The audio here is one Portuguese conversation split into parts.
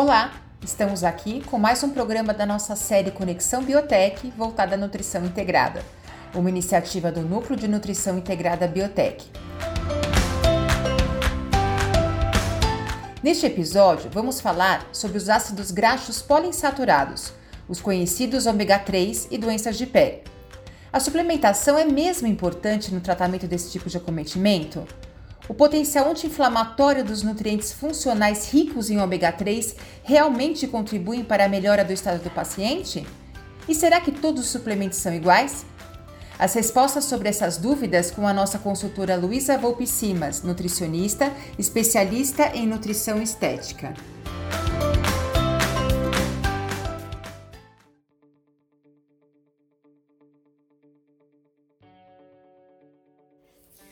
Olá, estamos aqui com mais um programa da nossa série Conexão Biotech voltada à nutrição integrada, uma iniciativa do Núcleo de Nutrição Integrada Biotech. Neste episódio, vamos falar sobre os ácidos graxos poliinsaturados, os conhecidos ômega 3 e doenças de pele. A suplementação é mesmo importante no tratamento desse tipo de acometimento? O potencial anti-inflamatório dos nutrientes funcionais ricos em ômega 3 realmente contribuem para a melhora do estado do paciente? E será que todos os suplementos são iguais? As respostas sobre essas dúvidas com a nossa consultora Luísa Volpe Simas, nutricionista, especialista em nutrição estética.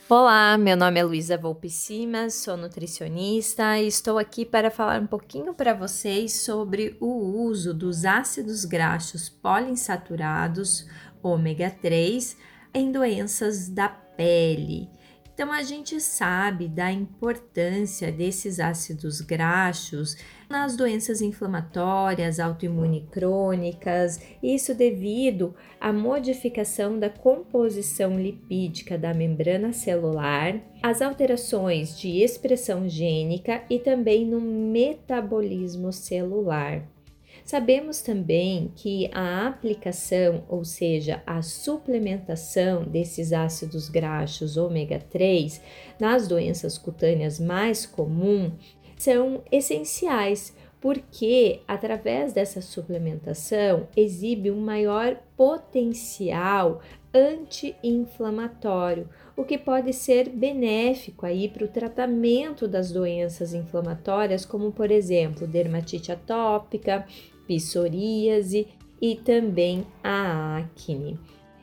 Olá, meu nome é Luísa Volpe Simas, sou nutricionista e estou aqui para falar um pouquinho para vocês sobre o uso dos ácidos graxos poliinsaturados ômega 3 em doenças da pele. Então, a gente sabe da importância desses ácidos graxos nas doenças inflamatórias, autoimune crônicas, isso devido à modificação da composição lipídica da membrana celular, as alterações de expressão gênica e também no metabolismo celular. Sabemos também que a aplicação, ou seja, a suplementação desses ácidos graxos ômega 3 nas doenças cutâneas mais comuns são essenciais, porque através dessa suplementação exibe um maior potencial anti-inflamatório, o que pode ser benéfico aí para o tratamento das doenças inflamatórias, como por exemplo dermatite atópica, psoríase e também a acne.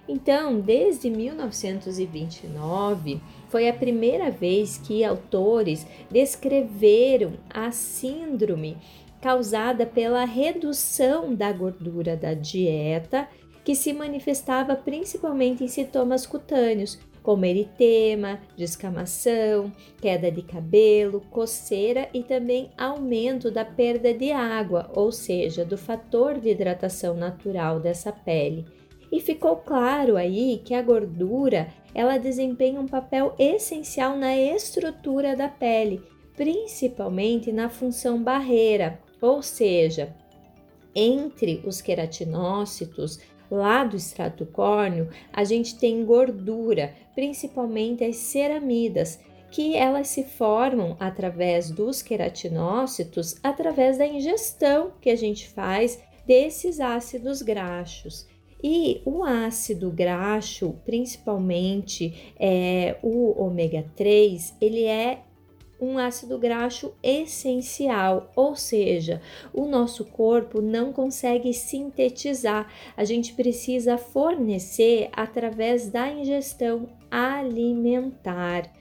Então, desde 1929, foi a primeira vez que autores descreveram a síndrome causada pela redução da gordura da dieta, que se manifestava principalmente em sintomas cutâneos, como eritema, descamação, queda de cabelo, coceira e também aumento da perda de água, ou seja, do fator de hidratação natural dessa pele. E ficou claro aí que a gordura ela desempenha um papel essencial na estrutura da pele, principalmente na função barreira, ou seja, entre os queratinócitos, lá do extrato córneo, a gente tem gordura, principalmente as ceramidas, que elas se formam através dos queratinócitos, através da ingestão que a gente faz desses ácidos graxos. E o ácido graxo, principalmente é, o ômega 3, ele é um ácido graxo essencial, ou seja, o nosso corpo não consegue sintetizar, a gente precisa fornecer através da ingestão alimentar.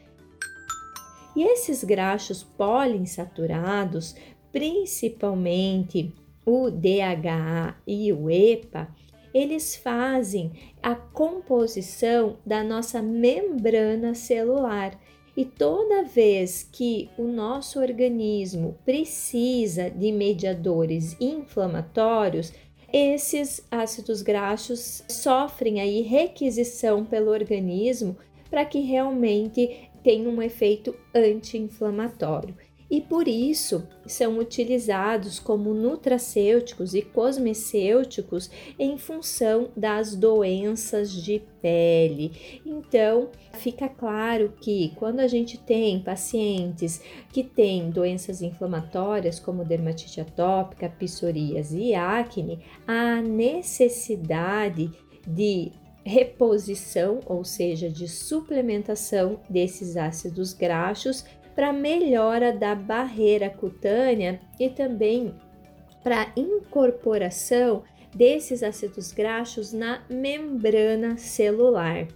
E esses graxos poliinsaturados, principalmente o DHA e o EPA, eles fazem a composição da nossa membrana celular e toda vez que o nosso organismo precisa de mediadores inflamatórios, esses ácidos graxos sofrem aí requisição pelo organismo para que realmente tenha um efeito anti-inflamatório e por isso são utilizados como nutracêuticos e cosmecêuticos em função das doenças de pele. Então, fica claro que quando a gente tem pacientes que têm doenças inflamatórias como dermatite atópica, psoríase e acne, a necessidade de reposição, ou seja, de suplementação desses ácidos graxos para melhora da barreira cutânea e também para incorporação desses ácidos graxos na membrana celular.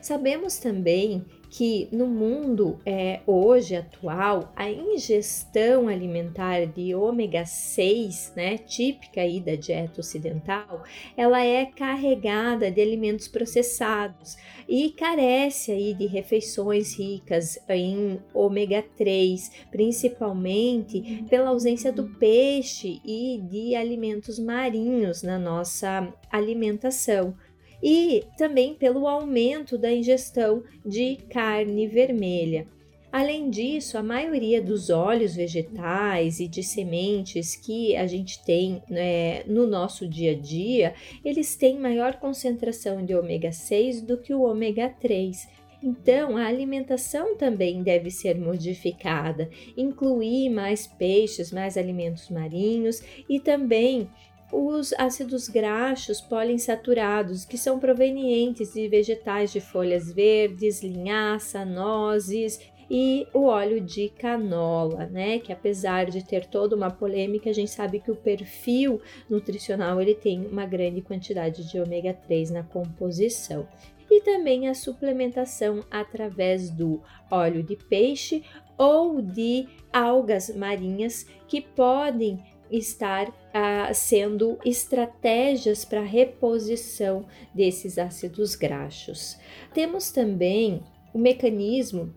Sabemos também que no mundo é, hoje atual a ingestão alimentar de ômega 6, né, típica aí da dieta ocidental, ela é carregada de alimentos processados e carece aí de refeições ricas em ômega 3, principalmente pela ausência do peixe e de alimentos marinhos na nossa alimentação e também pelo aumento da ingestão de carne vermelha. Além disso, a maioria dos óleos vegetais e de sementes que a gente tem né, no nosso dia a dia, eles têm maior concentração de ômega 6 do que o ômega 3. Então, a alimentação também deve ser modificada, incluir mais peixes, mais alimentos marinhos e também os ácidos graxos poliinsaturados, que são provenientes de vegetais de folhas verdes, linhaça, nozes e o óleo de canola, né? Que apesar de ter toda uma polêmica, a gente sabe que o perfil nutricional ele tem uma grande quantidade de ômega 3 na composição. E também a suplementação através do óleo de peixe ou de algas marinhas que podem estar ah, sendo estratégias para reposição desses ácidos graxos. Temos também o mecanismo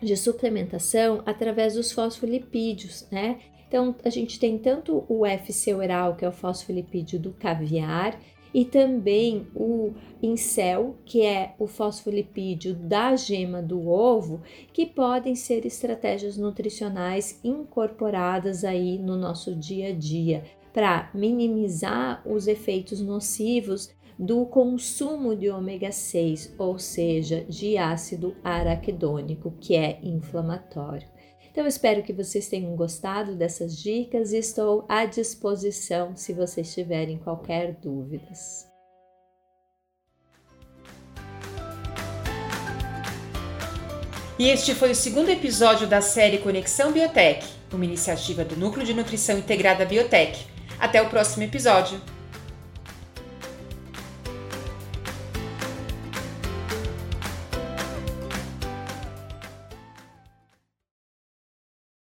de suplementação através dos fosfolipídios, né? Então, a gente tem tanto o FC oral, que é o fosfolipídio do caviar, e também o incel, que é o fosfolipídio da gema do ovo, que podem ser estratégias nutricionais incorporadas aí no nosso dia a dia para minimizar os efeitos nocivos do consumo de ômega 6, ou seja, de ácido araquidônico, que é inflamatório. Então, espero que vocês tenham gostado dessas dicas e estou à disposição se vocês tiverem qualquer dúvidas. E este foi o segundo episódio da série Conexão Biotech, uma iniciativa do Núcleo de Nutrição Integrada Biotech. Até o próximo episódio!